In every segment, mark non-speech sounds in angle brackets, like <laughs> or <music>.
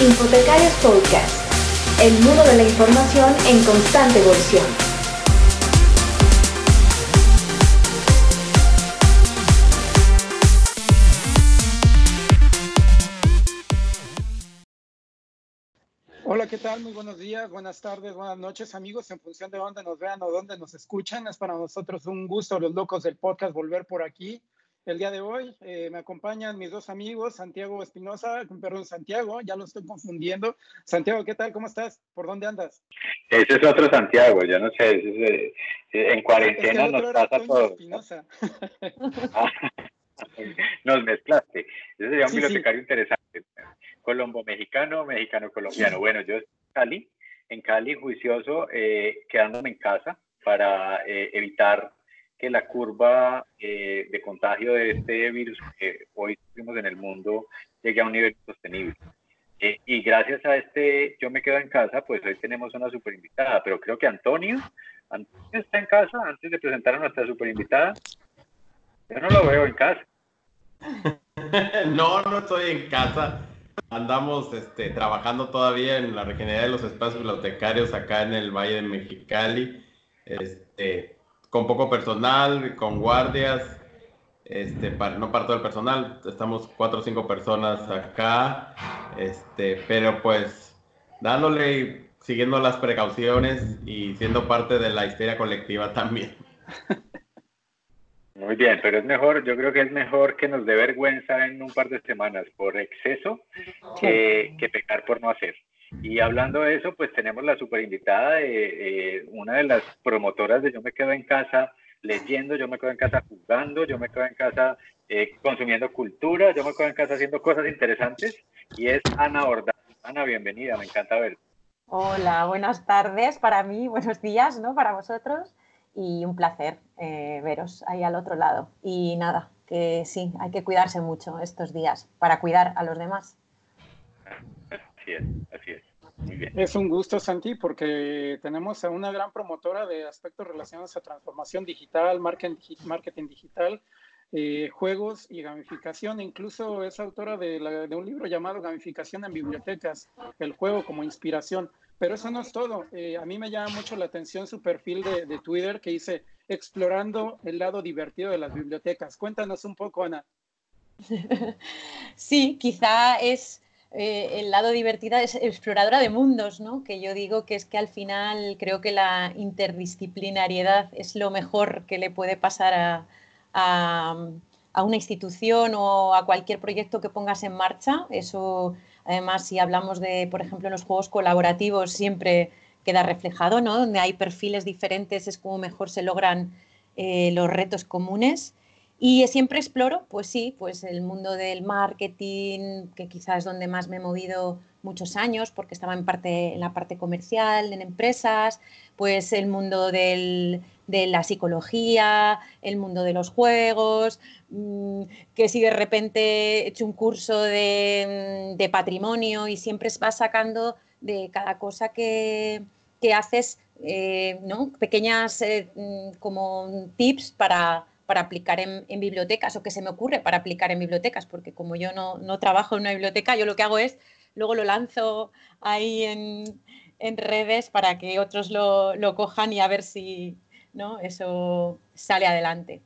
Infotecarios Podcast, el mundo de la información en constante evolución. Hola, ¿qué tal? Muy buenos días, buenas tardes, buenas noches, amigos. En función de dónde nos vean o dónde nos escuchan, es para nosotros un gusto, los locos del podcast, volver por aquí el día de hoy. Eh, me acompañan mis dos amigos, Santiago Espinosa, perdón, Santiago, ya lo estoy confundiendo. Santiago, ¿qué tal? ¿Cómo estás? ¿Por dónde andas? Ese es otro Santiago, yo no sé, eh, en cuarentena nos pasa todo. <laughs> Ah, nos mezclaste. Ese sería un bibliotecario interesante. Colombo mexicano, mexicano colombiano. Bueno, yo estoy en Cali, en Cali juicioso, eh, quedándome en casa para evitar que la curva eh, de contagio de este virus que hoy tenemos en el mundo llegue a un nivel sostenible. Eh, y gracias a este Yo me quedo en casa, pues hoy tenemos una super invitada, pero creo que Antonio, Antonio está en casa antes de presentar a nuestra super invitada. Yo no lo veo en casa. <laughs> no, no estoy en casa. Andamos este, trabajando todavía en la regeneración de los espacios bibliotecarios acá en el Valle de Mexicali. Este, con poco personal, con guardias, este, para, no para todo el personal, estamos cuatro o cinco personas acá, este, pero pues dándole y siguiendo las precauciones y siendo parte de la histeria colectiva también. Muy bien, pero es mejor, yo creo que es mejor que nos dé vergüenza en un par de semanas por exceso que, que pecar por no hacer. Y hablando de eso, pues tenemos la super invitada de eh, una de las promotoras de Yo me quedo en casa leyendo, yo me quedo en casa jugando, yo me quedo en casa eh, consumiendo cultura, yo me quedo en casa haciendo cosas interesantes y es Ana Ordaz. Ana, bienvenida, me encanta verte. Hola, buenas tardes para mí, buenos días, ¿no? Para vosotros y un placer eh, veros ahí al otro lado. Y nada, que sí, hay que cuidarse mucho estos días para cuidar a los demás. Así es, así es. Muy bien. Es un gusto, Santi, porque tenemos a una gran promotora de aspectos relacionados a transformación digital, marketing digital, eh, juegos y gamificación. Incluso es autora de, un libro llamado Gamificación en Bibliotecas, el juego como inspiración. Pero eso no es todo. Eh, a mí me llama mucho la atención su perfil de, de Twitter que dice explorando el lado divertido de las bibliotecas. Cuéntanos un poco, Ana. <laughs> Sí, quizá es eh, el lado divertida es exploradora de mundos, ¿no? Que yo digo que es que al final creo que la interdisciplinariedad es lo mejor que le puede pasar a, a, una institución o a cualquier proyecto que pongas en marcha. Eso, además, si hablamos de, por ejemplo, en los juegos colaborativos, siempre queda reflejado, ¿no? Donde hay perfiles diferentes es como mejor se logran eh, los retos comunes. Y siempre exploro, pues sí, pues el mundo del marketing, que quizás es donde más me he movido muchos años, porque estaba en, parte, en la parte comercial, en empresas, pues el mundo de la psicología, el mundo de los juegos, mm, que si de repente he hecho un curso de, patrimonio y siempre vas sacando de cada cosa que, haces, eh, ¿no? pequeñas eh, mm, como tips para para aplicar en, bibliotecas o que se me ocurre para aplicar en bibliotecas, porque como yo no, trabajo en una biblioteca, yo lo que hago es, luego lo lanzo ahí en, redes para que otros lo, cojan y a ver si ¿no? eso sale adelante.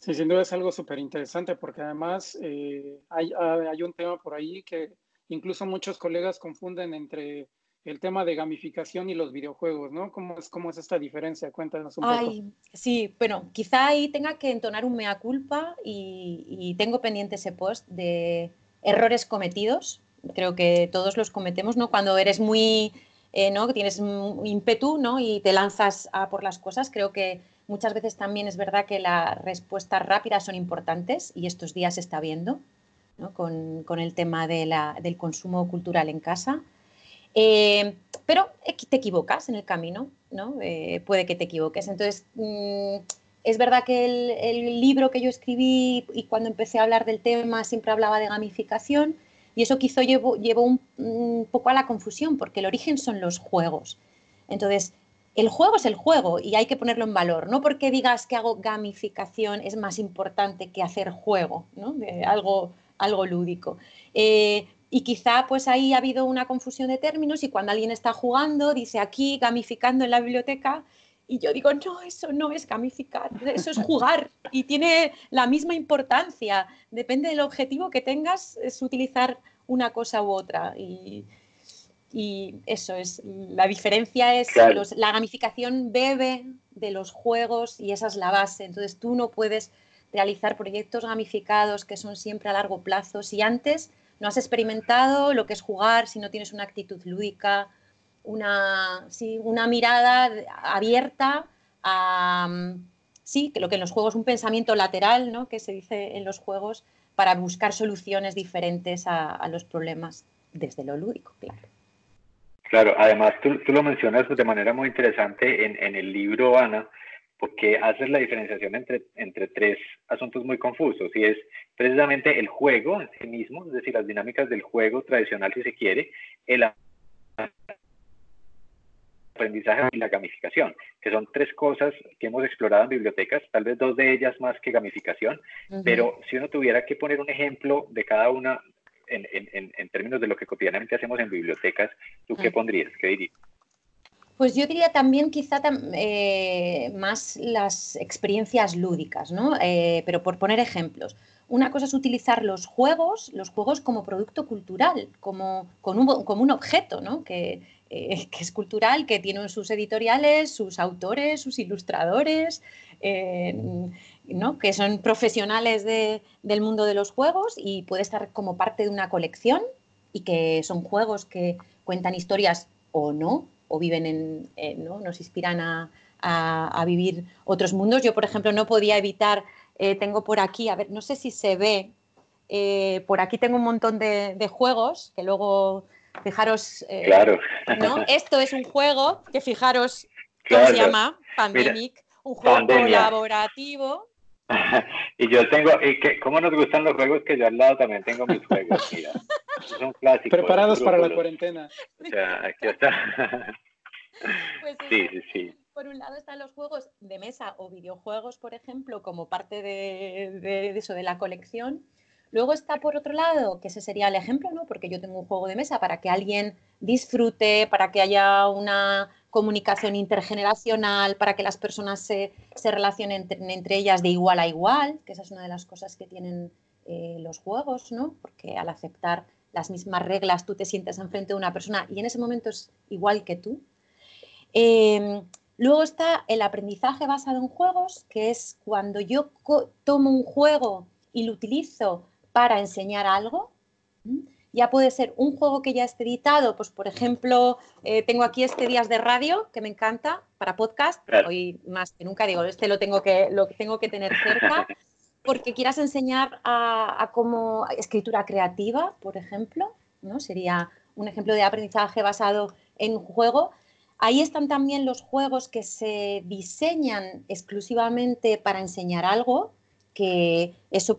Sí, sin duda es algo súper interesante porque además eh, hay, hay, un tema por ahí que incluso muchos colegas confunden entre el tema de gamificación y los videojuegos, ¿no? ¿Cómo es, cómo es esta diferencia? Cuéntanos un Ay, poco. Sí, bueno, quizá ahí tenga que entonar un mea culpa y, tengo pendiente ese post de errores cometidos. Creo que todos los cometemos, ¿no? Cuando eres muy, eh, ¿no? Tienes ímpetu, ¿no? Y te lanzas a por las cosas. Creo que muchas veces también es verdad que las respuestas rápidas son importantes y estos días se está viendo, ¿no? Con, con el tema de la, del consumo cultural en casa. Eh, pero te equivocas en el camino, ¿no? Eh, puede que te equivoques. Entonces, mm, es verdad que el, libro que yo escribí y cuando empecé a hablar del tema siempre hablaba de gamificación y eso quizá llevó, llevó un, poco a la confusión porque el origen son los juegos. Entonces, el juego es el juego y hay que ponerlo en valor. No porque digas que hago gamificación es más importante que hacer juego, ¿no? algo, algo lúdico. Eh, y quizá pues ahí ha habido una confusión de términos y cuando alguien está jugando dice aquí gamificando en la biblioteca y yo digo, no, eso no es gamificar, eso es jugar <laughs> y tiene la misma importancia. Depende del objetivo que tengas, es utilizar una cosa u otra. Y, eso es, la diferencia es la gamificación bebe de los juegos y esa es la base. Entonces tú no puedes realizar proyectos gamificados que son siempre a largo plazo si antes no has experimentado lo que es jugar, si no tienes una actitud lúdica, una, una mirada abierta a, sí, que lo que en los juegos un pensamiento lateral, ¿no? que se dice en los juegos, para buscar soluciones diferentes a, los problemas desde lo lúdico, claro. Claro, además tú, lo mencionas de manera muy interesante en, en, el libro, Ana, porque haces la diferenciación entre, entre tres asuntos muy confusos, y es precisamente el juego en sí mismo, es decir, las dinámicas del juego tradicional, si se quiere, el aprendizaje y la gamificación, que son tres cosas que hemos explorado en bibliotecas, tal vez dos de ellas más que gamificación, pero si uno tuviera que poner un ejemplo de cada una en, en, en términos de lo que cotidianamente hacemos en bibliotecas, ¿tú qué pondrías? ¿Qué dirías? Pues yo diría también quizá eh, más las experiencias lúdicas, ¿no? Eh, pero por poner ejemplos. Una cosa es utilizar los juegos, los juegos como producto cultural, como, como un objeto, ¿no? Que, eh, es cultural, que tiene sus editoriales, sus autores, sus ilustradores, ¿no? que son profesionales del mundo de los juegos y puede estar como parte de una colección y que son juegos que cuentan historias o no, o viven en, ¿no? nos inspiran a, vivir otros mundos. Yo, por ejemplo, no podía evitar, eh, tengo por aquí, a ver, no sé si se ve, por aquí tengo un montón de juegos que luego Fijaros, eh, claro. ¿no? Esto es un juego que fijaros cómo se llama, Pandemic, un juego colaborativo. <laughs> y yo tengo, y que, ¿cómo nos gustan los juegos? Que yo al lado también tengo mis juegos, mira. Son clásicos. <laughs> Preparados para la cuarentena. O sea, aquí está. <laughs> Pues sí, sí, sí. Por un lado están los juegos de mesa o videojuegos, por ejemplo, como parte de, de eso, de la colección. Luego está por otro lado, que ese sería el ejemplo, ¿no? Porque yo tengo un juego de mesa para que alguien disfrute, para que haya una comunicación intergeneracional, para que las personas se, relacionen entre, ellas de igual a igual, que esa es una de las cosas que tienen eh, los juegos, ¿no? Porque al aceptar las mismas reglas tú te sientes enfrente de una persona y en ese momento es igual que tú. Em, luego está el aprendizaje basado en juegos, que es cuando yo tomo un juego y lo utilizo para enseñar algo. Ya puede ser un juego que ya esté editado, pues por ejemplo, eh, tengo aquí este Días de Radio, que me encanta, para podcast, hoy más que nunca digo, este lo tengo que, lo tengo que tener cerca, <laughs> porque quieras enseñar a, como escritura creativa, por ejemplo, ¿no? Sería un ejemplo de aprendizaje basado en juego. Ahí están también los juegos que se diseñan exclusivamente para enseñar algo, que eso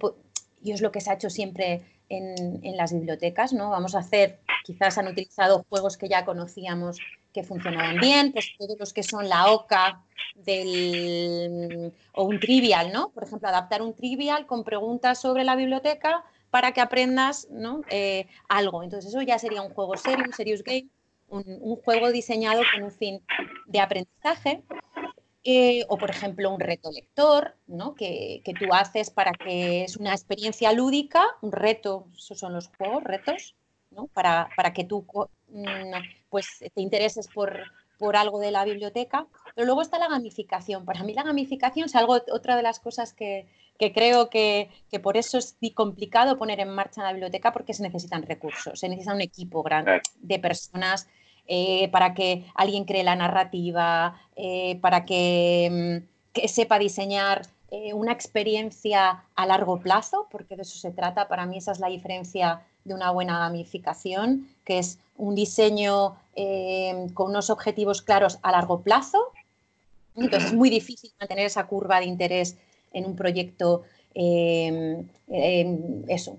y es lo que se ha hecho siempre en, las bibliotecas, ¿no? Vamos a hacer, quizás han utilizado juegos que ya conocíamos que funcionaban bien, pues todos los que son la OCA del, o un trivial, ¿no? Por ejemplo, adaptar un trivial con preguntas sobre la biblioteca para que aprendas ¿no? Eh, algo. Entonces eso ya sería un juego serio, un serious game, un juego diseñado con un fin de aprendizaje eh, o, por ejemplo, un reto lector, ¿no? que, tú haces para que es una experiencia lúdica, un reto, esos son los juegos, retos, ¿no? para, que tú mm, pues, te intereses por, por algo de la biblioteca. Pero luego está la gamificación. Para mí la gamificación es algo, otra de las cosas que, creo que, por eso es complicado poner en marcha la biblioteca porque se necesitan recursos, se necesita un equipo grande de personas eh, para que alguien cree la narrativa, eh, para que, mm, sepa diseñar eh, una experiencia a largo plazo, porque de eso se trata. Para mí esa es la diferencia de una buena gamificación, que es un diseño con unos objetivos claros a largo plazo. Entonces es muy difícil mantener esa curva de interés en un proyecto, eso,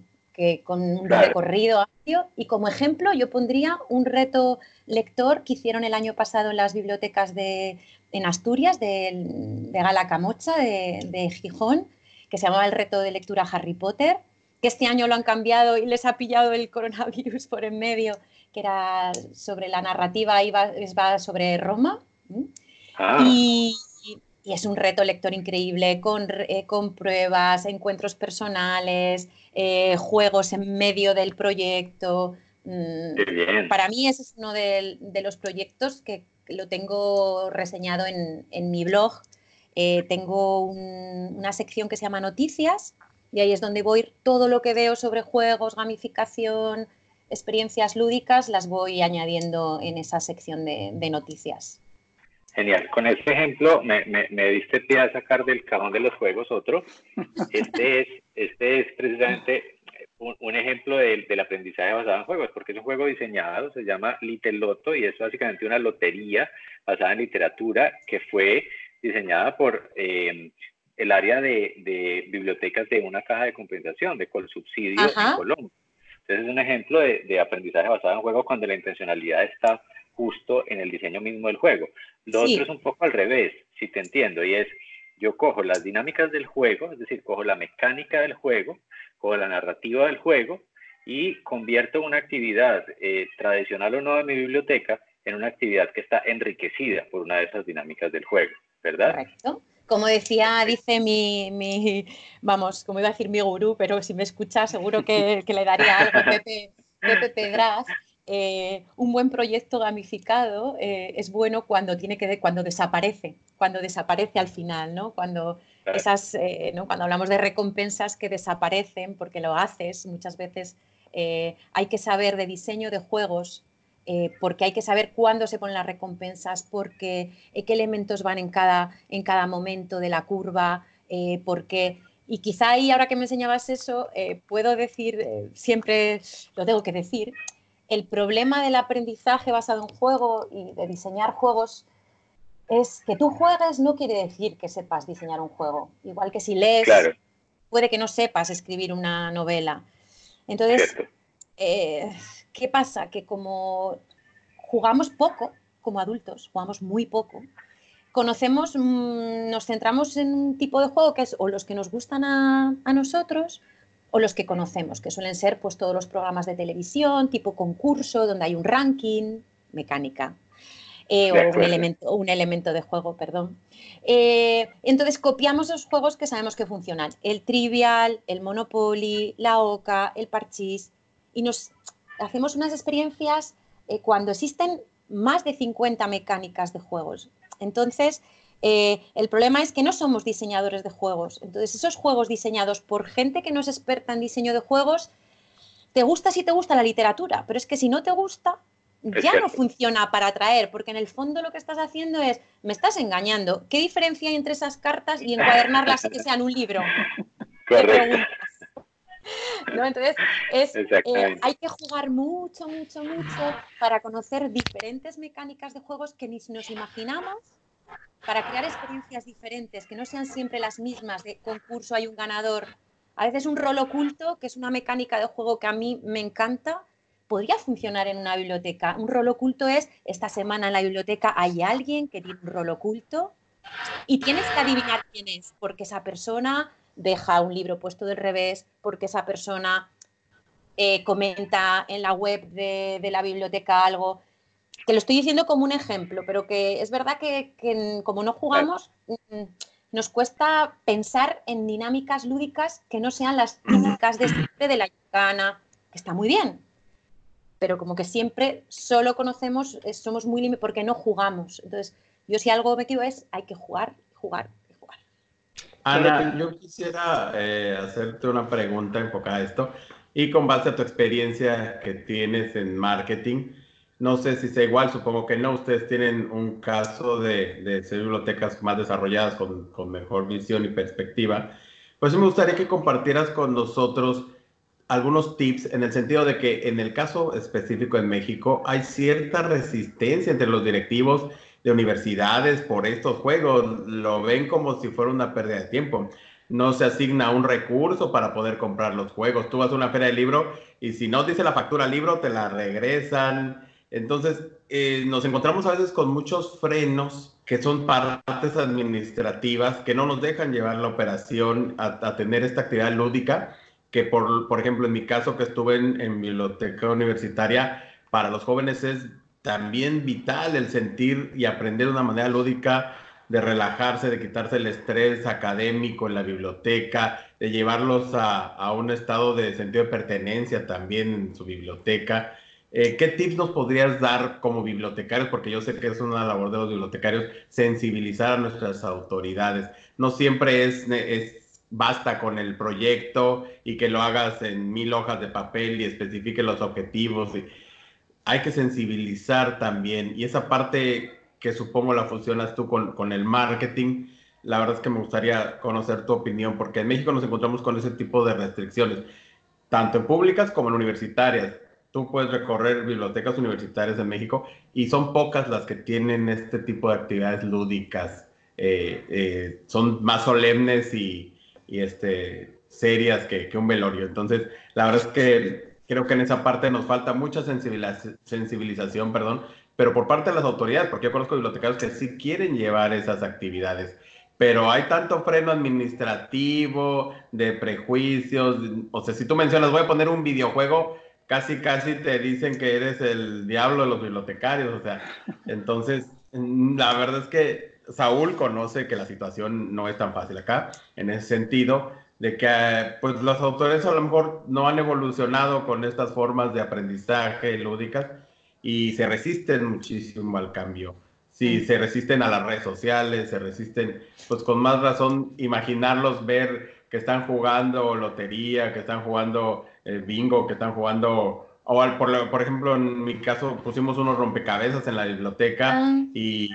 con un recorrido amplio. Y como ejemplo, yo pondría un reto lector que hicieron el año pasado en las bibliotecas de, en Asturias, de, de Gala Camocha, de, Gijón, que se llamaba el reto de lectura Harry Potter. que este año lo han cambiado y les ha pillado el coronavirus por en medio, que era sobre la narrativa, iba, va sobre Roma. Ah. Y, es un reto lector increíble, con, eh, con pruebas, encuentros personales, eh, juegos en medio del proyecto. Mm, para mí ese es uno de, los proyectos que lo tengo reseñado en, mi blog. Eh, tengo una sección que se llama Noticias, y ahí es donde voy todo lo que veo sobre juegos, gamificación, experiencias lúdicas, las voy añadiendo en esa sección de, noticias. Genial. Con este ejemplo me, me, diste pie a sacar del cajón de los juegos otro. Este es, este es precisamente un, ejemplo del, del, aprendizaje basado en juegos, porque es un juego diseñado, se llama Little Lotto y es básicamente una lotería basada en literatura que fue diseñada por eh, el área de, bibliotecas de una caja de compensación, de Colsubsidio en Colombia. Entonces es un ejemplo de, aprendizaje basado en juego cuando la intencionalidad está justo en el diseño mismo del juego. Lo otro es un poco al revés, si te entiendo, y es yo cojo las dinámicas del juego, es decir, cojo la mecánica del juego, cojo la narrativa del juego y convierto una actividad eh, tradicional o no de mi biblioteca en una actividad que está enriquecida por una de esas dinámicas del juego, ¿verdad? Correcto. Como decía, dice mi, vamos, como iba a decir mi gurú, pero si me escucha seguro que, le daría algo, Pepe, Pepe Pedraz, eh, un buen proyecto gamificado eh, es bueno cuando tiene que cuando desaparece, cuando desaparece al final, ¿no? Cuando esas, eh, ¿no? cuando hablamos de recompensas que desaparecen porque lo haces, muchas veces hay que saber de diseño de juegos eh, porque hay que saber cuándo se ponen las recompensas, porque eh, qué elementos van en cada, en cada momento de la curva, eh, porque... Y quizá ahí, ahora que me enseñabas eso, puedo decir, siempre lo tengo que decir, el problema del aprendizaje basado en juego y de diseñar juegos es que tú juegues no quiere decir que sepas diseñar un juego. Igual que si lees, puede que no sepas escribir una novela. Entonces, ¿Qué pasa? Que como jugamos poco, como adultos, jugamos muy poco, conocemos, mm, nos centramos en un tipo de juego que es o los que nos gustan a, nosotros o los que conocemos, que suelen ser pues todos los programas de televisión, tipo concurso, donde hay un ranking, mecánica, eh, o, un elemento, un elemento, de juego, perdón. Eh, entonces copiamos los juegos que sabemos que funcionan, el trivial, el monopoly, la oca, el parchís, y nos hacemos unas experiencias eh, cuando existen más de 50 mecánicas de juegos. Entonces, eh, el problema es que no somos diseñadores de juegos. Entonces, esos juegos diseñados por gente que no es experta en diseño de juegos, te gusta si te gusta la literatura, pero es que si no te gusta, ya no funciona para atraer, porque en el fondo lo que estás haciendo es, me estás engañando. ¿Qué diferencia hay entre esas cartas y encuadernarlas y que sean un libro? <laughs> <laughs> Entonces, eh, hay que jugar mucho, mucho, mucho para conocer diferentes mecánicas de juegos que ni nos imaginamos, para crear experiencias diferentes, que no sean siempre las mismas, de concurso hay un ganador. A veces un rol oculto, que es una mecánica de juego que a mí me encanta, podría funcionar en una biblioteca. Un rol oculto es, esta semana en la biblioteca hay alguien que tiene un rol oculto y tienes que adivinar quién es, porque esa persona deja un libro puesto del revés porque esa persona eh, comenta en la web de, la biblioteca algo, que lo estoy diciendo como un ejemplo, pero que es verdad que, como no jugamos, mm, nos cuesta pensar en dinámicas lúdicas que no sean las típicas de siempre de la yucana, que está muy bien, pero como que siempre solo conocemos, eh, somos muy limitados porque no jugamos. Entonces, yo si algo objetivo es, hay que jugar, jugar, Ana, yo quisiera eh, hacerte una pregunta enfocada a esto y con base a tu experiencia que tienes en marketing, no sé si sea igual, supongo que no, ustedes tienen un caso de, de ser bibliotecas más desarrolladas con, con, mejor visión y perspectiva. Pues me gustaría que compartieras con nosotros algunos tips en el sentido de que en el caso específico en México hay cierta resistencia entre los directivos de universidades por estos juegos. Lo ven como si fuera una pérdida de tiempo. No se asigna un recurso para poder comprar los juegos. Tú vas a una feria de libro y si no dice la factura libro, te la regresan. Entonces, eh, nos encontramos a veces con muchos frenos que son partes administrativas que no nos dejan llevar la operación a, a tener esta actividad lúdica que por, por ejemplo, en mi caso que estuve en, biblioteca universitaria, para los jóvenes es también vital el sentir y aprender de una manera lúdica de relajarse, de quitarse el estrés académico en la biblioteca, de llevarlos a, a un estado de sentido de pertenencia también en su biblioteca. Eh, ¿Qué tips nos podrías dar como bibliotecarios? Porque yo sé que es una labor de los bibliotecarios sensibilizar a nuestras autoridades. No siempre es, es basta con el proyecto y que lo hagas en mil hojas de papel y especifique los objetivos. Hay que sensibilizar también. Y esa parte que supongo la funcionas tú con, con el marketing, la verdad es que me gustaría conocer tu opinión, porque en México nos encontramos con ese tipo de restricciones, tanto en públicas como en universitarias tú puedes recorrer bibliotecas universitarias de México y son pocas las que tienen este tipo de actividades lúdicas. Eh, eh, son más solemnes y, este, serias que, un velorio. Entonces, la verdad es que creo que en esa parte nos falta mucha sensibilización, perdón, pero por parte de las autoridades, porque yo conozco bibliotecarios que sí quieren llevar esas actividades, pero hay tanto freno administrativo, de prejuicios, o sea, si tú mencionas, voy a poner un videojuego, casi, casi te dicen que eres el diablo de los bibliotecarios, o sea, entonces, la verdad es que Saúl conoce que la situación no es tan fácil acá, en ese sentido, de que pues los autores a lo mejor no han evolucionado con estas formas de aprendizaje lúdicas y se resisten muchísimo al cambio. Sí, se resisten a las redes sociales, se resisten, pues con más razón, imaginarlos ver que están jugando lotería, que están jugando eh, bingo, que están jugando, o por, por, ejemplo, en mi caso pusimos unos rompecabezas en la biblioteca ah. y,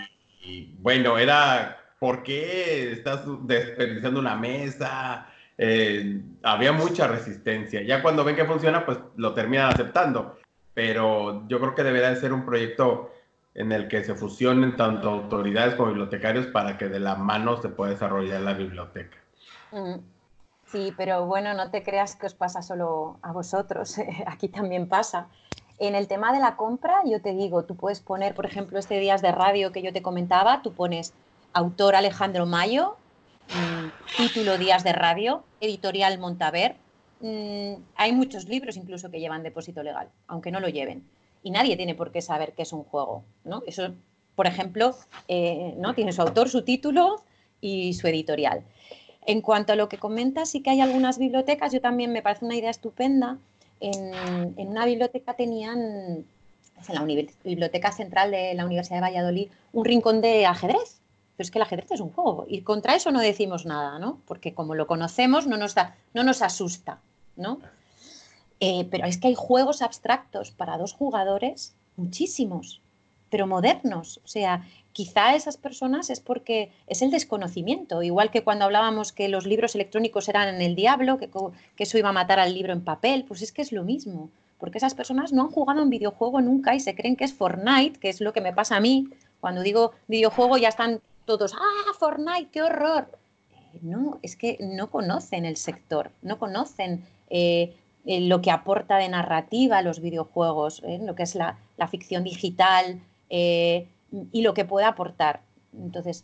bueno, era, ¿por qué estás desperdiciando una mesa? Eh, había mucha resistencia. Ya cuando ven que funciona, pues lo terminan aceptando. Pero yo creo que debería de ser un proyecto en el que se fusionen tanto autoridades como bibliotecarios para que de la mano se pueda desarrollar la biblioteca. Sí, pero bueno, no te creas que os pasa solo a vosotros, <laughs> aquí también pasa. En el tema de la compra, yo te digo, tú puedes poner, por ejemplo, este días de radio que yo te comentaba, tú pones autor Alejandro Mayo, mm, título días de radio, editorial Montaver. Mm, hay muchos libros incluso que llevan depósito legal, aunque no lo lleven. Y nadie tiene por qué saber qué es un juego. ¿no? Eso, por ejemplo, eh, ¿no? tiene su autor, su título y su editorial. En cuanto a lo que comentas, sí que hay algunas bibliotecas, yo también me parece una idea estupenda. En, una biblioteca tenían, en la Biblioteca Central de la Universidad de Valladolid, un rincón de ajedrez. Pero es que el ajedrez es un juego y contra eso no decimos nada, ¿no? Porque como lo conocemos no nos, da, no nos asusta, ¿no? Eh, pero es que hay juegos abstractos para dos jugadores, muchísimos, pero modernos. O sea, quizá esas personas es porque es el desconocimiento, igual que cuando hablábamos que los libros electrónicos eran el diablo, que, eso iba a matar al libro en papel, pues es que es lo mismo, porque esas personas no han jugado un videojuego nunca y se creen que es Fortnite, que es lo que me pasa a mí. Cuando digo videojuego ya están todos, ah, Fortnite, qué horror. Eh, no, es que no conocen el sector, no conocen eh, eh, lo que aporta de narrativa los videojuegos, lo que es la, la ficción digital, y lo que pueda aportar. Entonces,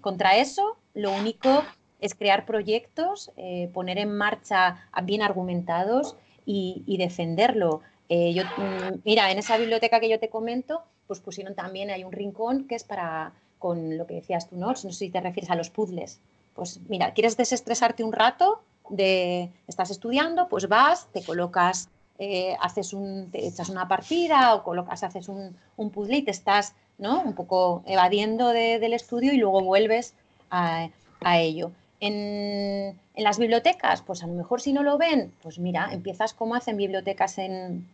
contra eso, lo único es crear proyectos, poner en marcha bien argumentados y, defenderlo. Eh, yo, mm, mira, en esa biblioteca que yo te comento, pues pusieron también, hay un rincón que es para, con lo que decías tú, ¿no? No sé si te refieres a los puzzles. Pues mira, ¿quieres desestresarte un rato? De, estás estudiando, pues vas, te colocas, haces un, te echas una partida o colocas, haces un, un puzzle y te estás ¿no? Un poco evadiendo del estudio y luego vuelves a, ello. En, las bibliotecas, pues a lo mejor si no lo ven, pues mira, empiezas como hacen bibliotecas en,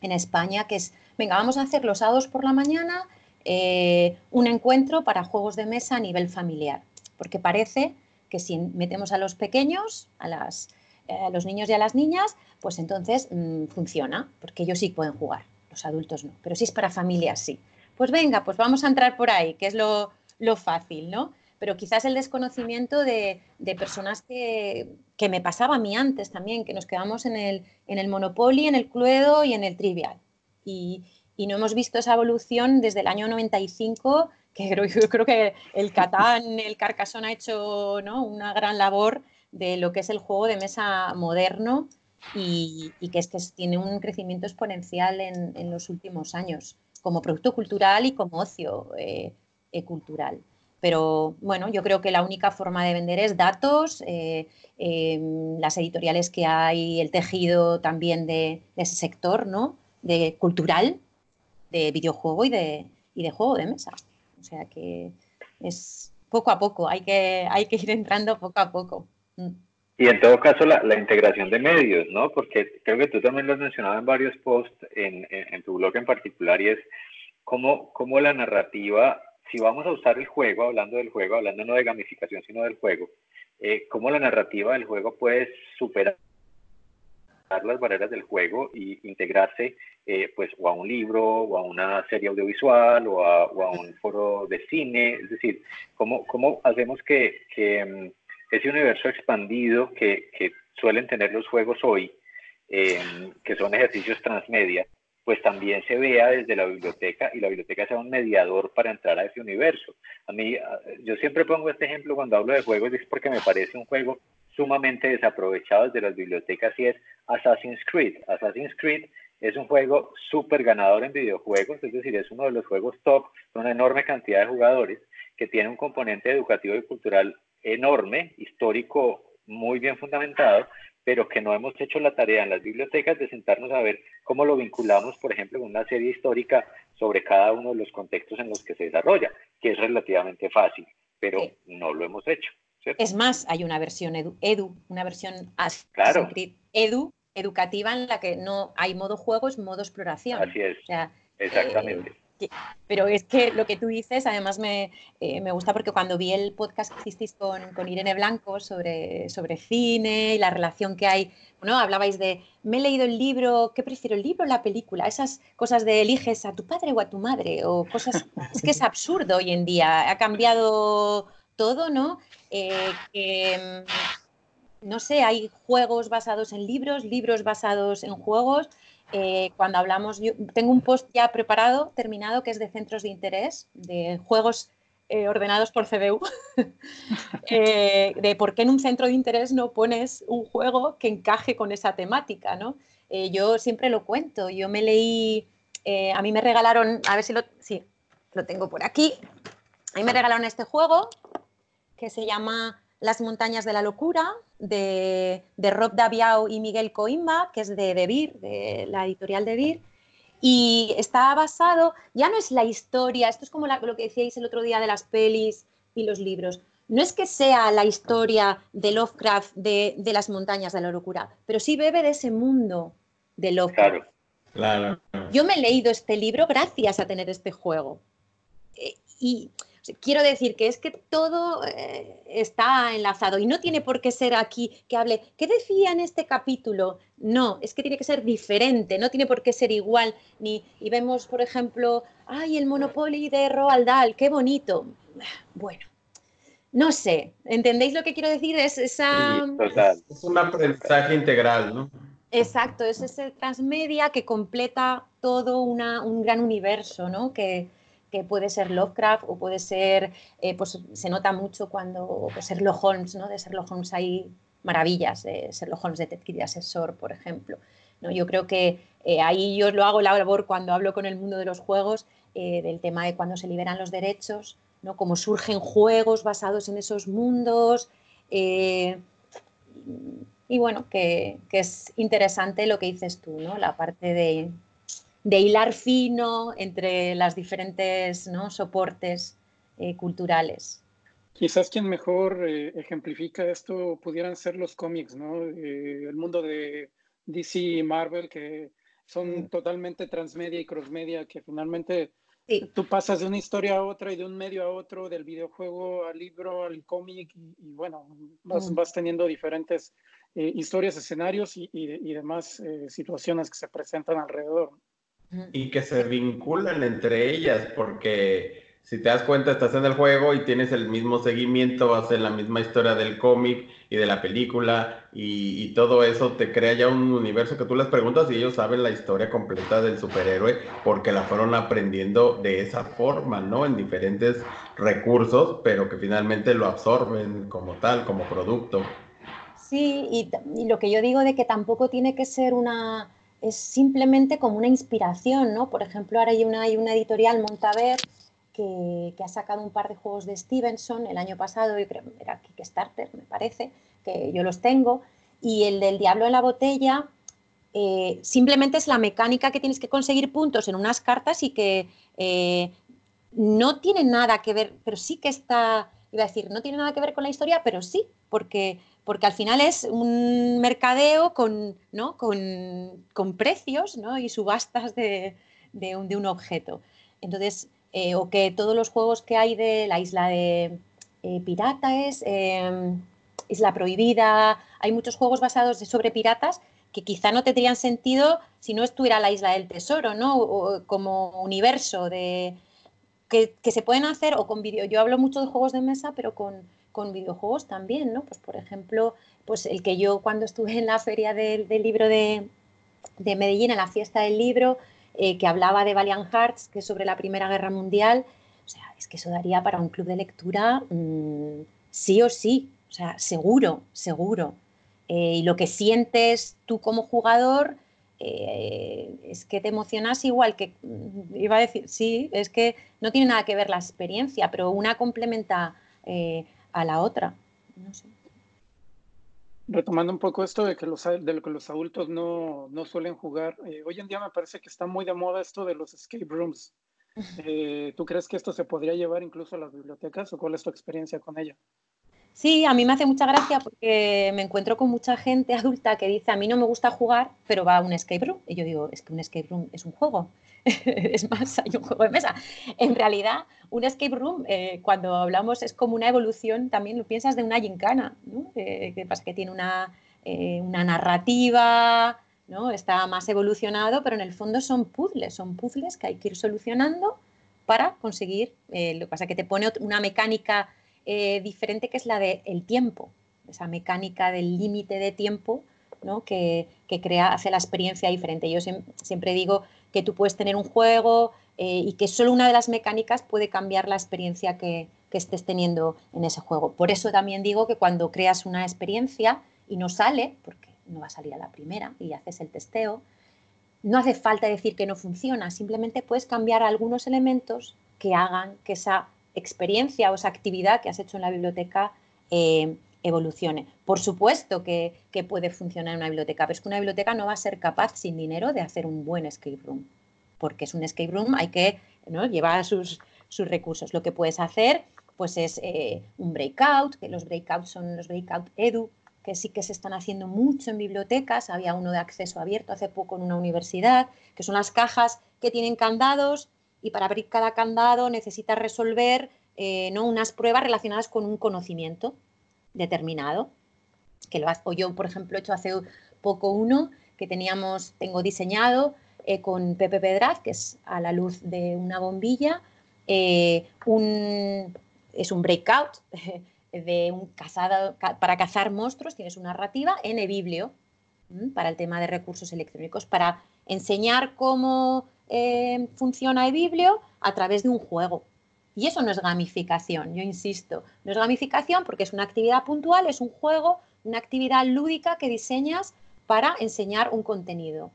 España, que es, venga, vamos a hacer los sábados por la mañana eh, un encuentro para juegos de mesa a nivel familiar, porque parece que si metemos a los pequeños, a, las, eh, los niños y a las niñas, pues entonces mm, funciona, porque ellos sí pueden jugar, los adultos no, pero si es para familias sí pues venga, pues vamos a entrar por ahí, que es lo, fácil, ¿no? Pero quizás el desconocimiento de, personas que, me pasaba a mí antes también, que nos quedamos en el, en el Monopoly, en el Cluedo y en el Trivial. Y, no hemos visto esa evolución desde el año 95, que creo, yo creo que el Catán, el Carcassonne ha hecho una gran labor de lo que es el juego de mesa moderno y, que es que tiene un crecimiento exponencial en, los últimos años, como producto cultural y como ocio eh, eh, cultural. Pero bueno, yo creo que la única forma de vender es datos, eh, em, las editoriales que hay, el tejido también de, ese sector, ¿no? De cultural, de videojuego y de, y de juego de mesa. O sea que es poco a poco, hay que, hay que ir entrando poco a poco. Mm. Y en todo caso, la, la, integración de medios, ¿no? Porque creo que tú también lo has mencionado en varios posts, en, en, tu blog en particular, y es cómo, cómo, la narrativa, si vamos a usar el juego, hablando del juego, hablando no de gamificación, sino del juego, eh, cómo la narrativa del juego puede superar las barreras del juego y integrarse eh, pues o a un libro o a una serie audiovisual o a, o a un foro de cine, es decir, cómo, cómo hacemos que, que mm, ese universo expandido que, que suelen tener los juegos hoy, em, que son ejercicios transmedia, pues también se vea desde la biblioteca y la biblioteca sea un mediador para entrar a ese universo. A mí, yo siempre pongo este ejemplo cuando hablo de juegos, es porque me parece un juego sumamente desaprovechado desde las bibliotecas y es Assassin's Creed. Assassin's Creed es un juego súper ganador en videojuegos, es decir, es uno de los juegos top con una enorme cantidad de jugadores que tiene un componente educativo y cultural enorme, histórico muy bien fundamentado, pero que no hemos hecho la tarea en las bibliotecas de sentarnos a ver cómo lo vinculamos, por ejemplo, con una serie histórica sobre cada uno de los contextos en los que se desarrolla, que es relativamente fácil, pero no lo hemos hecho. Es más, hay una versión edu, una versión claro. edu, educativa en la que no hay modo juego, es modo exploración. Así es. Exactamente. Pero es que lo que tú dices, además me, eh, me gusta porque cuando vi el podcast que hicisteis con, con, Irene Blanco sobre, sobre cine y la relación que hay, bueno, hablabais de, me he leído el libro, ¿qué prefiero, el libro o la película? Esas cosas de eliges a tu padre o a tu madre, o cosas, <laughs> es que es absurdo hoy en día, ha cambiado todo, ¿no? Eh, mm, no sé, hay juegos basados en libros, libros basados en juegos, eh, cuando hablamos, yo tengo un post ya preparado, terminado, que es de centros de interés, de juegos eh, ordenados por CBU, <laughs> de por qué en un centro de interés no pones un juego que encaje con esa temática, ¿no? yo siempre lo cuento, yo me leí, a mí me regalaron, a ver si lo, sí, lo tengo por aquí, a mí me regalaron este juego que se llama las montañas de la locura, de, Rob Daviau y Miguel Coimba, que es de Debir, de la editorial Debir. Y está basado, ya no es la historia, esto es como lo que decíais el otro día de las pelis y los libros. No es que sea la historia de Lovecraft de, las montañas de la locura, pero sí bebe de ese mundo de Lovecraft. Claro, Yo me he leído este libro gracias a tener este juego. Eh, y Quiero decir que es que todo eh, está enlazado y no tiene por qué ser aquí que hable, ¿qué decía en este capítulo? No, es que tiene que ser diferente, no tiene por qué ser igual. Ni, y vemos, por ejemplo, ay, el Monopoly de Roald Dahl, qué bonito. Bueno, no sé, ¿entendéis lo que quiero decir? Es esa... Es un aprendizaje integral, ¿no? Exacto, es ese transmedia que completa todo una, un gran universo, ¿no? Que, que puede ser Lovecraft o puede ser, eh, pues se nota mucho cuando pues, Sherlock Holmes, ¿no? De Sherlock Holmes hay maravillas, de Sherlock Holmes Detective de Asesor, por ejemplo. ¿no? Yo creo que eh, ahí yo lo hago la labor cuando hablo con el mundo de los juegos, eh, del tema de cuando se liberan los derechos, ¿no? Cómo surgen juegos basados en esos mundos. y bueno, que, que, es interesante lo que dices tú, ¿no? La parte de, de hilar fino entre las diferentes ¿no? soportes eh, culturales. Quizás quien mejor eh, ejemplifica esto pudieran ser los cómics, ¿no? Eh, el mundo de DC y Marvel, que son totalmente transmedia y crossmedia, que finalmente tú pasas de una historia a otra y de un medio a otro, del videojuego al libro, al cómic, y, bueno, vas, vas, teniendo diferentes historias, escenarios y, y demás situaciones que se presentan alrededor y que se vinculan entre ellas, porque si te das cuenta, estás en el juego y tienes el mismo seguimiento, vas en la misma historia del cómic y de la película, y, todo eso te crea ya un universo que tú les preguntas y ellos saben la historia completa del superhéroe porque la fueron aprendiendo de esa forma, ¿no? En diferentes recursos, pero que finalmente lo absorben como tal, como producto. Sí, y, lo que yo digo de que tampoco tiene que ser una, es simplemente como una inspiración, ¿no? Por ejemplo, ahora hay una, hay una editorial, Montaver, que, que, ha sacado un par de juegos de Stevenson el año pasado, yo creo, era Kickstarter, me parece, que yo los tengo, y el del Diablo en la botella eh, simplemente es la mecánica que tienes que conseguir puntos en unas cartas y que eh, no tiene nada que ver, pero sí que está, iba a decir, no tiene nada que ver con la historia, pero sí, porque, porque al final es un mercadeo con, ¿no? con, precios ¿no? y subastas de, de, un, de, un, objeto. Entonces, eh, o que todos los juegos que hay de la isla de pirata es Isla Prohibida, hay muchos juegos basados sobre piratas que quizá no tendrían sentido si no estuviera la isla del tesoro, ¿no? como universo de que, se pueden hacer o con vídeo. Yo hablo mucho de juegos de mesa, pero con, videojuegos también, ¿no? Pues por ejemplo, pues el que yo cuando estuve en la feria del, libro de, Medellín, en la fiesta del libro, eh, que hablaba de Valiant Hearts, que es sobre la Primera Guerra Mundial, o sea, es que eso daría para un club de lectura mm, sí o sí, o sea, seguro, seguro. Eh, y lo que sientes tú como jugador eh, es que te emocionas igual que, mm, iba a decir, sí, es que no tiene nada que ver la experiencia, pero una complementa a la otra. Retomando un poco esto de que los, de lo que los adultos no, no suelen jugar, hoy en día me parece que está muy de moda esto de los escape rooms. ¿Tú crees que esto se podría llevar incluso a las bibliotecas o cuál es tu experiencia con ella? Sí, a mí me hace mucha gracia porque me encuentro con mucha gente adulta que dice, a mí no me gusta jugar, pero va a un escape room. Y yo digo, es que un escape room es un juego. <laughs> es más, hay un juego de mesa. En realidad, un escape room, eh, cuando hablamos, es como una evolución, también lo piensas de una gincana, ¿no? Eh, que pasa que tiene una, eh, una narrativa, ¿no? Está más evolucionado, pero en el fondo son puzzles, son puzzles que hay que ir solucionando para conseguir, lo que pasa que te pone una mecánica eh, diferente que es la del tiempo, esa mecánica del límite de tiempo ¿no? que, crea, hace la experiencia diferente. Yo siempre digo que tú puedes tener un juego eh, y que solo una de las mecánicas puede cambiar la experiencia que, estés teniendo en ese juego. Por eso también digo que cuando creas una experiencia y no sale, porque no va a salir a la primera y haces el testeo, no hace falta decir que no funciona, simplemente puedes cambiar algunos elementos que hagan que esa experiencia o esa actividad que has hecho en la biblioteca eh, evolucione. Por supuesto que, puede funcionar una biblioteca, pero es que una biblioteca no va a ser capaz sin dinero de hacer un buen escape room, porque es un escape room, hay que llevar sus, sus, recursos. Lo que puedes hacer pues es eh, un breakout, que los breakouts son los breakout edu, que sí que se están haciendo mucho en bibliotecas. Había uno de acceso abierto hace poco en una universidad, que son las cajas que tienen candados y para abrir cada candado necesitas resolver eh, ¿no? unas pruebas relacionadas con un conocimiento determinado. Que lo o yo, por ejemplo, he hecho hace poco uno que teníamos, tengo diseñado eh, con Pepe Pedraz, que es a la luz de una bombilla. Eh, un, es un breakout <laughs> de un cazado, para cazar monstruos, tienes una narrativa en eBiblio para el tema de recursos electrónicos, para enseñar cómo eh, funciona eBiblio a través de un juego. Y eso no es gamificación, yo insisto. No es gamificación porque es una actividad puntual, es un juego, una actividad lúdica que diseñas para enseñar un contenido.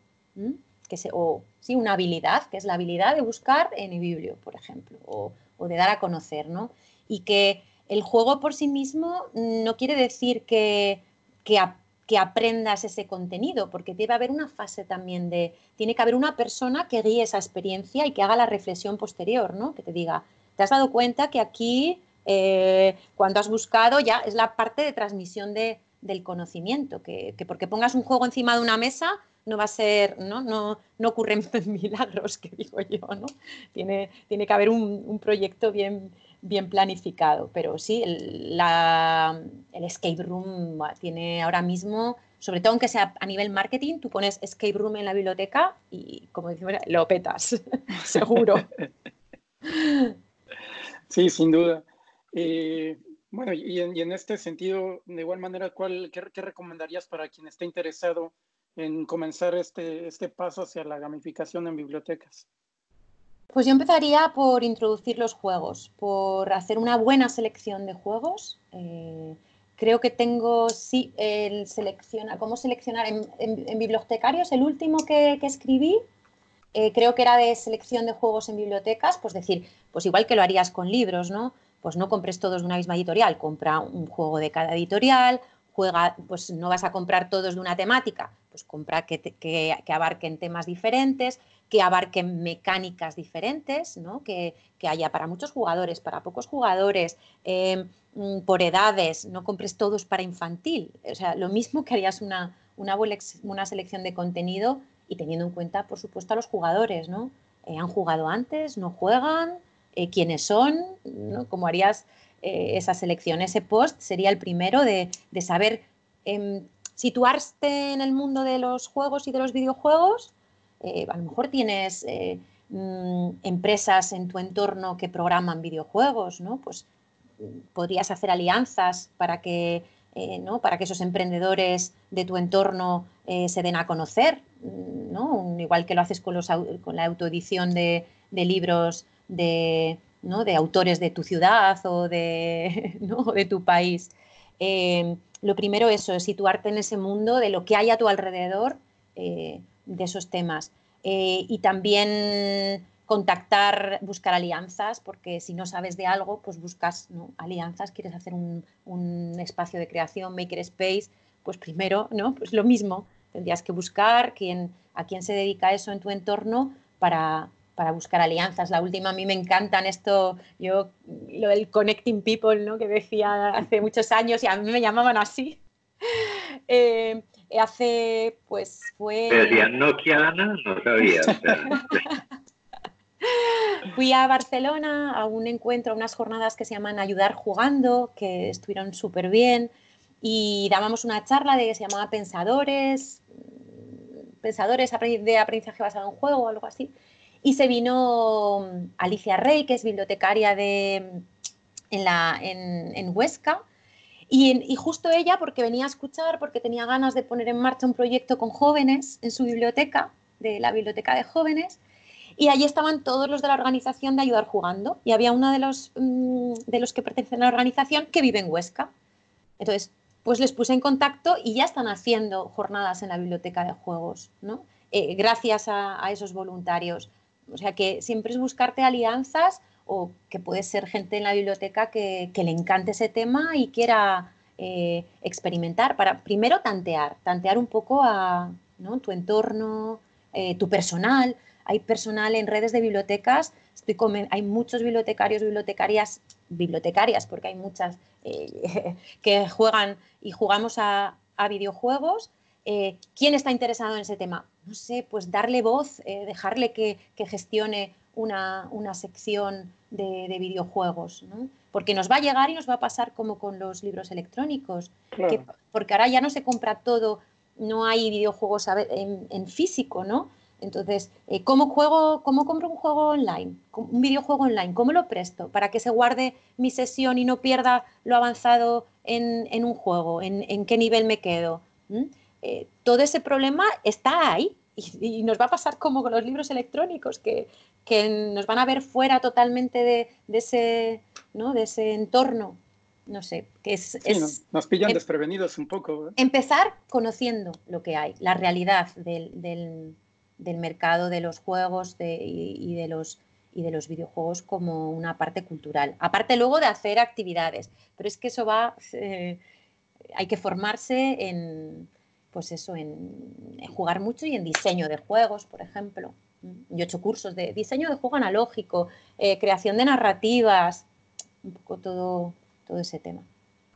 Que o sí, una habilidad, que es la habilidad de buscar en eBiblio, por ejemplo, o, de dar a conocer. ¿no? Y que el juego por sí mismo no quiere decir que, que aprendas ese contenido, porque debe haber una fase también de, tiene que haber una persona que guíe esa experiencia y que haga la reflexión posterior, ¿no? Que te diga, te has dado cuenta que aquí, eh, cuando has buscado, ya es la parte de transmisión de, del conocimiento, que, porque pongas un juego encima de una mesa no va a ser, no, no, no ocurren <laughs> milagros, que digo yo, ¿no? Tiene, tiene que haber un, un proyecto bien, bien planificado, pero sí, el, el, escape room tiene ahora mismo, sobre todo aunque sea a nivel marketing, tú pones escape room en la biblioteca y, como decimos, lo petas, <laughs> seguro. <laughs> Sí, sin duda. Eh, bueno, y en, este sentido, de igual manera, ¿cuál, qué, qué, recomendarías para quien esté interesado en comenzar este, este paso hacia la gamificación en bibliotecas? Pues yo empezaría por introducir los juegos, por hacer una buena selección de juegos, eh, creo que tengo, sí, el selecciona, cómo seleccionar en, bibliotecarios, el último que, escribí, eh, creo que era de selección de juegos en bibliotecas, pues decir, pues igual que lo harías con libros, ¿no? Pues no compres todos de una misma editorial, compra un juego de cada editorial, juega, pues no vas a comprar todos de una temática, pues compra que, que, que abarquen temas diferentes, que abarquen mecánicas diferentes, ¿no? que, haya para muchos jugadores, para pocos jugadores, em, mm, por edades, no compres todos para infantil. O sea, lo mismo que harías una, una, una selección de contenido y teniendo en cuenta, por supuesto, a los jugadores, ¿no? Eh, ¿Han jugado antes? ¿No juegan? Eh, ¿Quiénes son? ¿no? ¿Cómo harías eh, esa selección? Ese post sería el primero de, de saber em, situarte en el mundo de los juegos y de los videojuegos eh, a lo mejor tienes eh, mm, empresas en tu entorno que programan videojuegos, ¿no? Pues podrías hacer alianzas para que, eh, ¿no? para que esos emprendedores de tu entorno se den a conocer, ¿no? igual que lo haces con, los, con la autoedición de, de libros de, ¿no? de, autores de tu ciudad o de, <laughs> ¿no? de tu país. lo primero eso, es situarte en ese mundo de lo que hay a tu alrededor de esos temas. Eh, y también contactar, buscar alianzas, porque si no sabes de algo, pues buscas alianzas, quieres hacer un, espacio de creación, makerspace, pues primero, ¿no? Pues lo mismo, tendrías que buscar quién, a quién se dedica eso en tu entorno para, para buscar alianzas. La última a mí me encantan esto, yo lo del connecting people, ¿no? Que decía hace muchos años y a mí me llamaban así. <laughs> Eh, hace, pues fue... decían Nokiana, no sabía. <laughs> Fui a Barcelona a un encuentro, a unas jornadas que se llaman Ayudar Jugando, que estuvieron súper bien, y dábamos una charla de que se llamaba Pensadores, Pensadores de aprendizaje basado en juego o algo así. Y se vino Alicia Rey, que es bibliotecaria de, en, la, en, en Huesca, y, justo ella, porque venía a escuchar, porque tenía ganas de poner en marcha un proyecto con jóvenes en su biblioteca, de la biblioteca de jóvenes, y allí estaban todos los de la organización de Ayudar Jugando, y había uno de los, mm, de los que pertenecen a la organización que vive en Huesca. Entonces, pues les puse en contacto y ya están haciendo jornadas en la biblioteca de juegos, ¿no? Eh, gracias a, esos voluntarios. O sea que siempre es buscarte alianzas o que puede ser gente en la biblioteca que, le encante ese tema y quiera eh, experimentar, para primero tantear, tantear un poco a tu entorno, eh, tu personal. Hay personal en redes de bibliotecas, estoy hay muchos bibliotecarios, bibliotecarias, bibliotecarias, porque hay muchas eh, <laughs> que juegan y jugamos a, videojuegos. ¿Quién está interesado en ese tema? No sé, pues darle voz, dejarle que, que gestione una, sección de, videojuegos, porque nos va a llegar y nos va a pasar como con los libros electrónicos, porque ahora ya no se compra todo, no hay videojuegos en, físico, ¿no? Entonces, eh, ¿cómo, juego, ¿cómo compro un juego online? Un videojuego online, ¿cómo lo presto? Para que se guarde mi sesión y no pierda lo avanzado en, un juego, en, qué nivel me quedo. Eh, todo ese problema está ahí, y, nos va a pasar como con los libros electrónicos, que, nos van a ver fuera totalmente de, ese, ¿no? de ese entorno. No sé, que es... nos, pillan em desprevenidos un poco. ¿eh? Empezar conociendo lo que hay, la realidad del, mercado de los juegos y, de los, y de los videojuegos como una parte cultural. Aparte luego de hacer actividades, pero es que eso va... Eh, hay que formarse en, pues eso, en, jugar mucho y en diseño de juegos, por ejemplo. Y ocho cursos de diseño de juego analógico, eh, creación de narrativas, un poco todo, todo ese tema.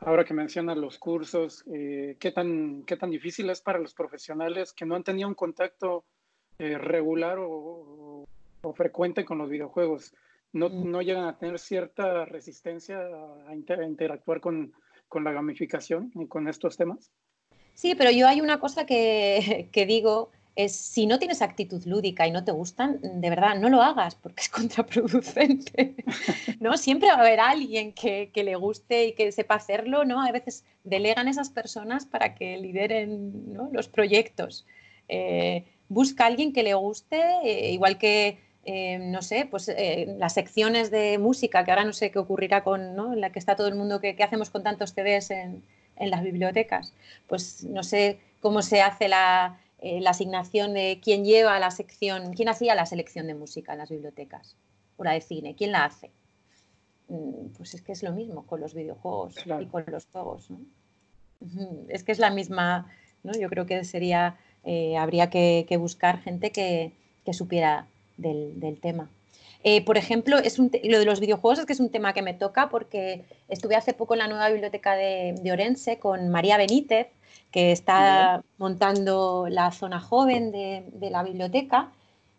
Ahora que mencionas los cursos, eh, ¿qué, tan, ¿qué tan difícil es para los profesionales que no han tenido un contacto eh, regular o, frecuente con los videojuegos? No, mm. no, llegan a tener cierta resistencia a, interactuar con, con, la gamificación y con estos temas? Sí, pero yo hay una cosa <laughs> que, digo, es si no tienes actitud lúdica y no te gustan, de verdad, no lo hagas porque es <laughs> contraproducente. ¿no? Siempre va a haber alguien que, le guste y que sepa hacerlo, ¿no? A veces delegan esas personas para que lideren los proyectos. Eh, busca a alguien que le guste, eh, igual que, eh, no sé, pues las secciones de música, que ahora no sé qué ocurrirá con, ¿no? La que está todo el mundo, que, hacemos con tantos CDs en, en las bibliotecas. Pues no sé cómo se hace la, eh, la asignación de quién lleva la sección, quién hacía la selección de música en las bibliotecas o la de cine, quién la hace. Mm, pues es que es lo mismo con los videojuegos y con los juegos. Es que es la misma, ¿no? yo creo que sería, eh, habría que, buscar gente que, supiera del, tema. Eh, por ejemplo, es lo de los videojuegos es que es un tema que me toca porque estuve hace poco en la nueva biblioteca de, Orense con María Benítez, que está montando la zona joven de, de la biblioteca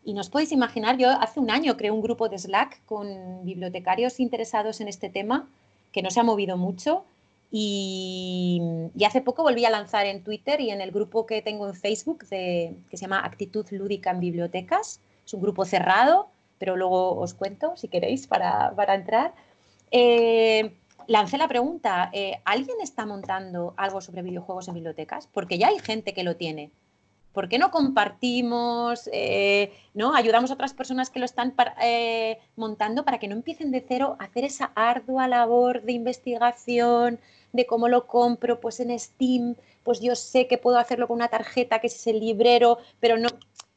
y nos podéis imaginar, yo hace un año creé un grupo de Slack con bibliotecarios interesados en este tema, que no se ha movido mucho. Y, hace poco volví a lanzar en Twitter y en el grupo que tengo en Facebook, que se llama Actitud Lúdica en Bibliotecas. Es un grupo cerrado, pero luego os cuento si queréis para, entrar. Eh, lancé la pregunta, eh, ¿alguien está montando algo sobre videojuegos en bibliotecas? Porque ya hay gente que lo tiene. ¿Por qué no compartimos, eh, ¿no? ayudamos a otras personas que lo están eh, montando para que no empiecen de cero a hacer esa ardua labor de investigación, de cómo lo compro, pues en Steam, pues yo sé que puedo hacerlo con una tarjeta, que es el librero, pero no,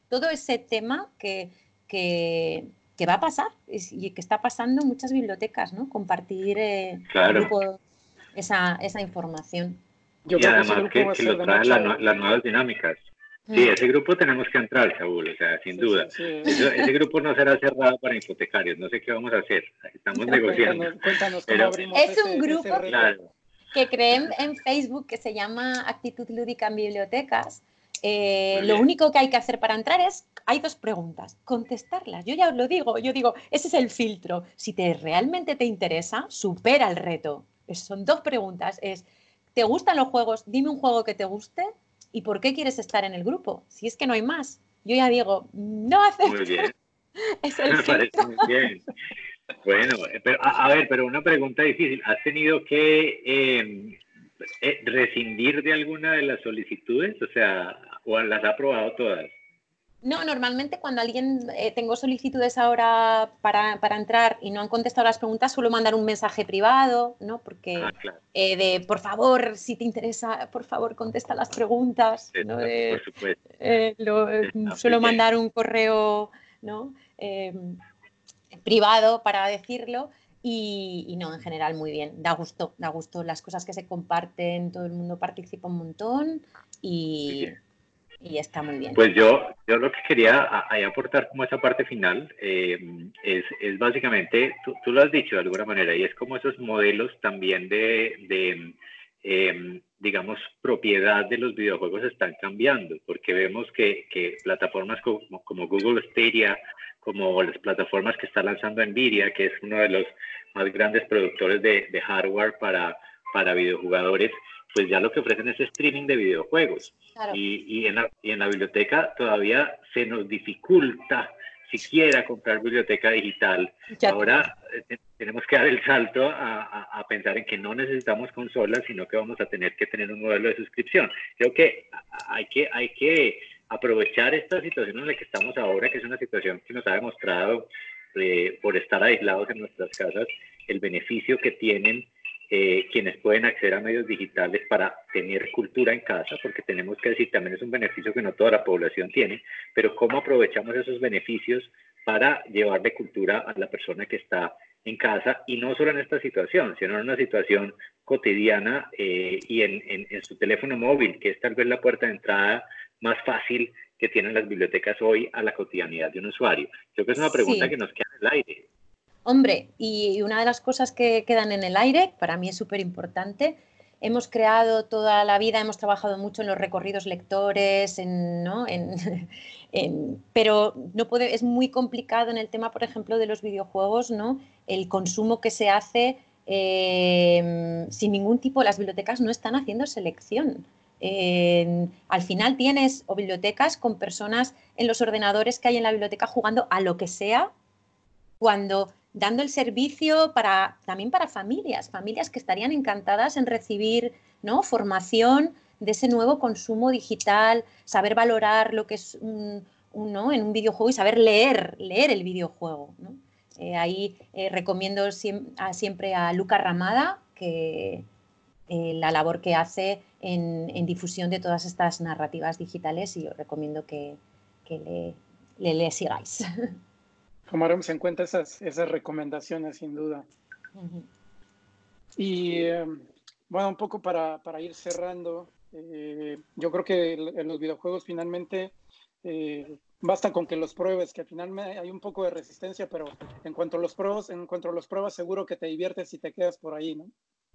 todo ese tema que, que, va a pasar y que está pasando en muchas bibliotecas, ¿no? Compartir eh, esa, esa, información. Yo y además que, lo traen las nuevas dinámicas. Sí, mm. ese grupo tenemos que entrar, Saúl, o sea, sin duda. Ese, grupo no será cerrado para hipotecarios, no sé qué vamos a hacer, estamos negociando. es un grupo que creen en Facebook que se llama Actitud Lúdica en Bibliotecas. Eh, lo único que hay que hacer para entrar es, hay dos preguntas, contestarlas. Yo ya os lo digo, yo digo, ese es el filtro. Si te realmente te interesa, supera el reto. son dos preguntas, es, ¿te gustan los juegos? Dime un juego que te guste ¿Y por qué quieres estar en el grupo? Si es que no hay más. Yo ya digo, no hace. Muy bien. <laughs> <laughs> Me parece muy bien. Bueno, pero, a, ver, pero una pregunta difícil. ¿Has tenido que eh, rescindir de alguna de las solicitudes? O sea, ¿o las ha aprobado todas? No, normalmente cuando alguien eh, tengo solicitudes ahora para, entrar y no han contestado las preguntas, suelo mandar un mensaje privado, ¿no? Porque ah, eh, de por favor, si te interesa, por favor, contesta las preguntas. ¿no? por supuesto. Eh, suelo mandar un correo ¿no? Em, privado para decirlo. Y, no, en general muy bien, da gusto, da gusto. Las cosas que se comparten, todo el mundo participa un montón y, y está muy bien. Pues yo, yo lo que quería aportar como esa parte final eh, es, es, básicamente, tú, tú, lo has dicho de alguna manera, y es como esos modelos también de, de em, digamos, propiedad de los videojuegos están cambiando, porque vemos que, que plataformas como, como, Google Stadia, como las plataformas que está lanzando Nvidia, que es uno de los más grandes productores de, de hardware para, para videojugadores, pues ya lo que ofrecen es streaming de videojuegos. Y, y, en la, y, en la, biblioteca todavía se nos dificulta siquiera comprar biblioteca digital. Ahora eh, tenemos que dar el salto a, a, pensar en que no necesitamos consolas, sino que vamos a tener que tener un modelo de suscripción. Creo que hay que, hay que aprovechar esta situación en la que estamos ahora, que es una situación que nos ha demostrado eh, por estar aislados en nuestras casas, el beneficio que tienen eh, quienes pueden acceder a medios digitales para tener cultura en casa, porque tenemos que decir, también es un beneficio que no toda la población tiene, pero cómo aprovechamos esos beneficios para llevarle cultura a la persona que está en casa y no solo en esta situación, sino en una situación cotidiana eh, y en, en, su teléfono móvil, que es tal vez la puerta de entrada más fácil que tienen las bibliotecas hoy a la cotidianidad de un usuario. Creo que es una pregunta que nos queda en el aire. Hombre, y una de las cosas que quedan en el aire, para mí es súper importante, hemos creado toda la vida, hemos trabajado mucho en los recorridos lectores, ¿no? <laughs> pero no puede, es muy complicado en el tema, por ejemplo, de los videojuegos, ¿no? el consumo que se hace em, sin ningún tipo, las bibliotecas no están haciendo selección. Al final tienes bibliotecas con personas en los ordenadores que hay en la biblioteca jugando a lo que sea, cuando dando el servicio para, también para familias, familias que estarían encantadas en recibir ¿no? formación de ese nuevo consumo digital, saber valorar lo que es un, en un videojuego y saber leer, leer el videojuego. Eh, ahí eh, recomiendo siempre a Luca Ramada, que, eh, la labor que hace en, difusión de todas estas narrativas digitales y yo recomiendo que, le, le, sigáis. <laughs> Tomaremos en cuenta esas, esas recomendaciones, sin duda. Y em, bueno, un poco para, para ir cerrando, eh, yo creo que en los videojuegos finalmente eh, basta con que los pruebes, que al final hay un poco de resistencia, pero en cuanto a los pruebas, en cuanto a los pruebas, seguro que te diviertes y te quedas por ahí, ¿no?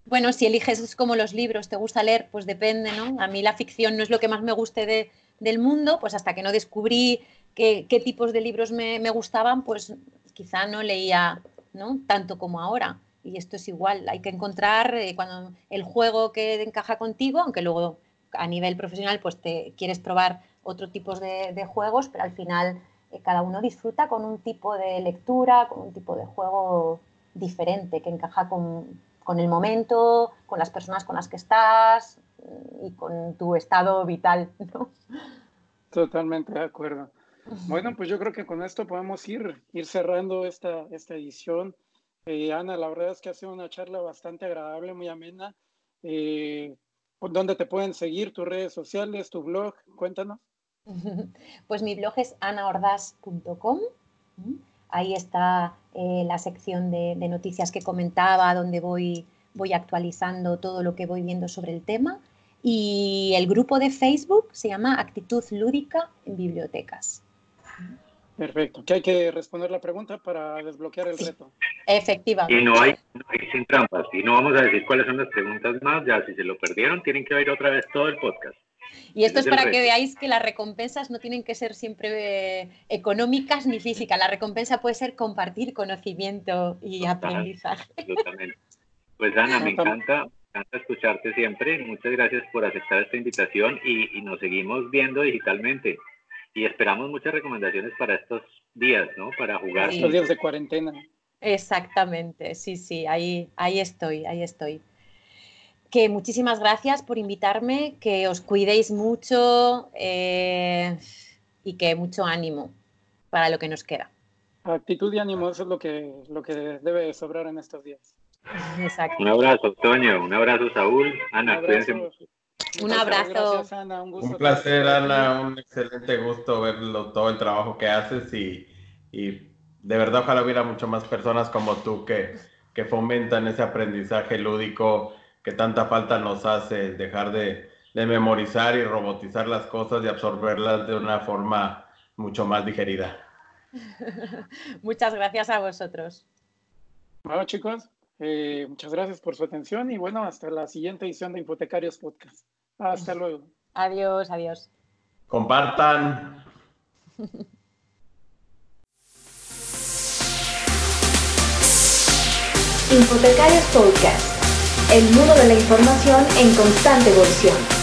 Bueno, si eliges es como los libros, te gusta leer, pues depende, ¿no? A mí la ficción no es lo que más me guste de, del mundo, pues hasta que no descubrí qué, tipos de libros me, gustaban, pues quizá no leía ¿no? tanto como ahora. Y esto es igual, hay que encontrar eh, cuando el juego que encaja contigo, aunque luego a nivel profesional pues te quieres probar otro tipo de, de juegos, pero al final eh, cada uno disfruta con un tipo de lectura, con un tipo de juego diferente, que encaja con, con el momento, con las personas con las que estás y con tu estado vital. ¿no? Totalmente de acuerdo. Bueno, pues yo creo que con esto podemos ir, ir cerrando esta, esta edición. Eh, Ana, la verdad es que ha sido una charla bastante agradable, muy amena. Eh, ¿Dónde te pueden seguir? ¿Tus redes sociales, tu blog? Cuéntanos. <laughs> Pues mi blog es anaordas.com. Ahí está eh, la sección de, noticias que comentaba, donde voy, voy actualizando todo lo que voy viendo sobre el tema. Y el grupo de Facebook se llama Actitud Lúdica en Bibliotecas. Perfecto, que hay que responder la pregunta para desbloquear el reto. Efectivamente. Y no hay, sin trampas, y no vamos a decir cuáles son las preguntas más, ya si se lo perdieron tienen que oír otra vez todo el podcast. Y esto es, para que veáis que las recompensas no tienen que ser siempre eh, económicas ni físicas. La recompensa puede ser compartir conocimiento y aprendizaje. Absolutamente. Pues Ana, me encanta, me encanta escucharte siempre. Muchas gracias por aceptar esta invitación y, y nos seguimos viendo digitalmente y esperamos muchas recomendaciones para estos días, ¿no? Para jugar. Estos días de cuarentena. Exactamente, sí, sí, ahí, ahí estoy, ahí estoy. Que muchísimas gracias por invitarme, que os cuidéis mucho eh, y que mucho ánimo para lo que nos queda. Actitud y ánimo, eso es lo que, lo que debe sobrar en estos días. Exacto. Un abrazo, Toño, un abrazo, Saúl. Ana, cuídense mucho. Un abrazo. Un, placer, Ana. Un excelente gusto verlo, todo el trabajo que haces y, de verdad ojalá hubiera mucho más personas como tú que, que fomentan ese aprendizaje lúdico que tanta falta nos hace dejar de, memorizar y robotizar las cosas y absorberlas de una forma mucho más digerida. <laughs> Muchas gracias a vosotros. Bueno, chicos, eh, muchas gracias por su atención y bueno, hasta la siguiente edición de Hipotecarios Podcast. Hasta luego. Adiós, adiós. Compartan. <laughs> Hipotecarios Podcast. El mundo de la información en constante evolución.